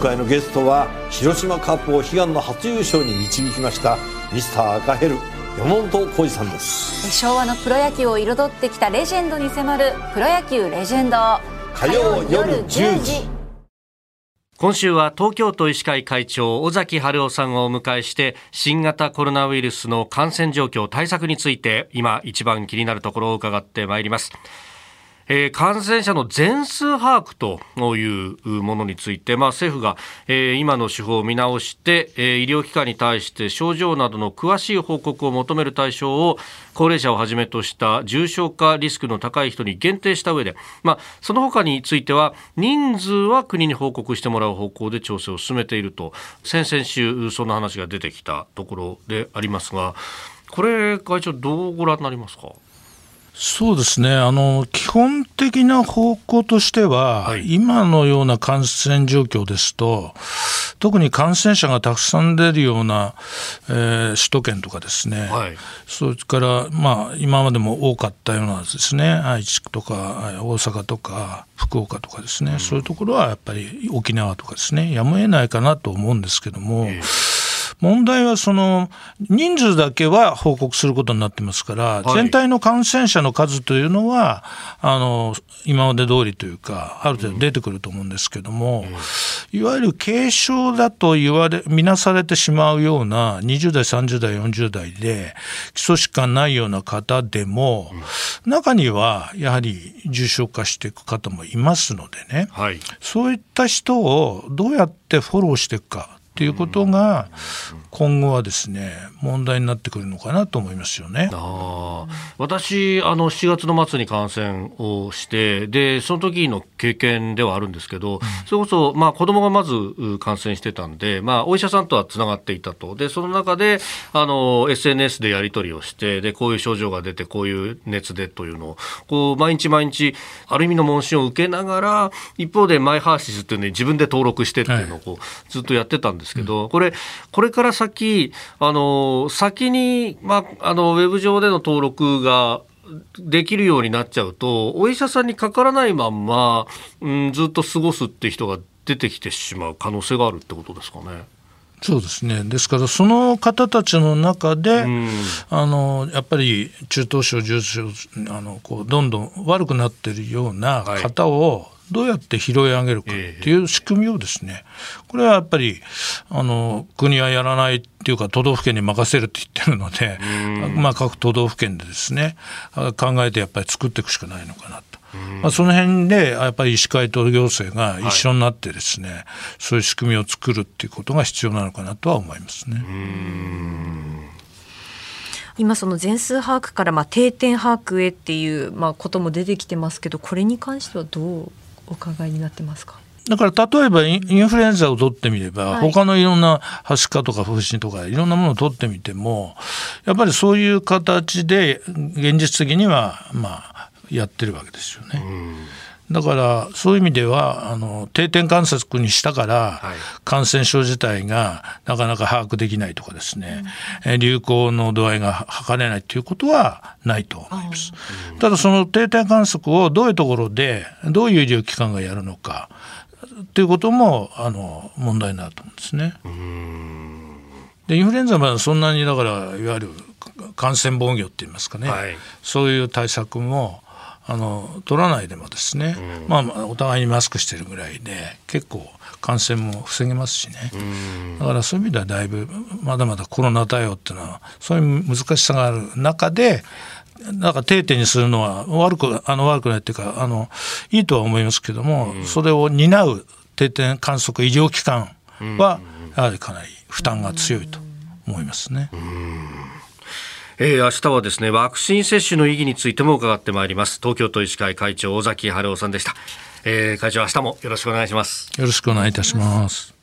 回のゲストは広島カップを悲願の初優勝に導きましたミスター赤ヘル山本浩二さんです。昭和のプロ野球を彩ってきたレジェンドに迫る「プロ野球レジェンド」火曜夜10時。今週は東京都医師会会長尾崎春夫さんをお迎えして新型コロナウイルスの感染状況対策について今一番気になるところを伺ってまいりますえー、感染者の全数把握というものについて、まあ、政府が、えー、今の手法を見直して、えー、医療機関に対して症状などの詳しい報告を求める対象を高齢者をはじめとした重症化リスクの高い人に限定した上で、まあ、その他については人数は国に報告してもらう方向で調整を進めていると先々週そんな話が出てきたところでありますがこれ会長どうご覧になりますか？そうですね。あの基本的な方向としては、はい、今のような感染状況ですと特に感染者がたくさん出るような、えー、首都圏とかですね、はい、それから、まあ、今までも多かったようなですね愛知とか大阪とか福岡とかですね、うん、そういうところはやっぱり沖縄とかですね。やむを得ないかなと思うんですけども。えー問題はその人数だけは報告することになってますから、はい、全体の感染者の数というのはあの今まで通りというかある程度出てくると思うんですけども、うん、いわゆる軽症だと言われ見なされてしまうような20代30代40代で基礎疾患ないような方でも、うん、中にはやはり重症化していく方もいますのでね、はい、そういった人をどうやってフォローしていくかっていうことが今後はですね問題になってくるのかなと思いますよね。あ私あの7月の末に感染をしてでその時の経験ではあるんですけど、それこそまあ子供がまず感染してたんで、まあお医者さんとはつながっていたと。でその中であの SNS でやり取りをしてでこういう症状が出てこういう熱でというのをこう毎日毎日ある意味の問診を受けながら一方でマイハーシスっていうのに自分で登録してっていうのをこう、ずっとやってたんですけど、これこれから先、あの先に、まあ、あのウェブ上での登録ができるようになっちゃうと、お医者さんにかからないまんま、うん、ずっと過ごすって人が出てきてしまう可能性があるってことですかね。そうですね。ですからその方たちの中で、うん、あのやっぱり中等症重症あのこうどんどん悪くなっているような方を、はいどうやって拾い上げるかっていう仕組みをですね、これはやっぱりあの国はやらないっていうか都道府県に任せるって言ってるので、まあ、各都道府県でですね考えてやっぱり作っていくしかないのかなと。まあ、その辺でやっぱり医師会と行政が一緒になってですね、はい、そういう仕組みを作るっていうことが必要なのかなとは思いますね。今その全数把握からまあ定点把握へっていうまあことも出てきてますけどこれに関してはどう？お考えになってますか？だから例えばインフルエンザを取ってみれば、はい、他のいろんなはしかとか風疹とかいろんなものを取ってみてもやっぱりそういう形で現実的にはまあやってるわけですよね。だからそういう意味ではあの定点観察にしたから、感染症自体がなかなか把握できないとかですね、うん、流行の度合いが測れないということはないと思います。ただその定点観測をどういうところでどういう医療機関がやるのかということもあの問題になると思うんですね。でインフルエンザはそんなにだからいわゆる感染防御って言いますかね、はい、そういう対策もあの取らないでもですね、うん、まあ、お互いにマスクしてるぐらいで結構感染も防げますしね、だからそういう意味ではだいぶまだまだコロナ対応っていうのはそういう難しさがある中でなんか定点にするのは悪くあの悪くないっていうかあのいいとは思いますけども、うん、それを担う定点観測医療機関はやはりかなり負担が強いと思いますね。えー、明日はですねワクチン接種の意義についても伺ってまいります。東京都医師会会長尾崎春夫さんでした、えー、会長明日もよろしくお願いします。よろしくお願いいたします。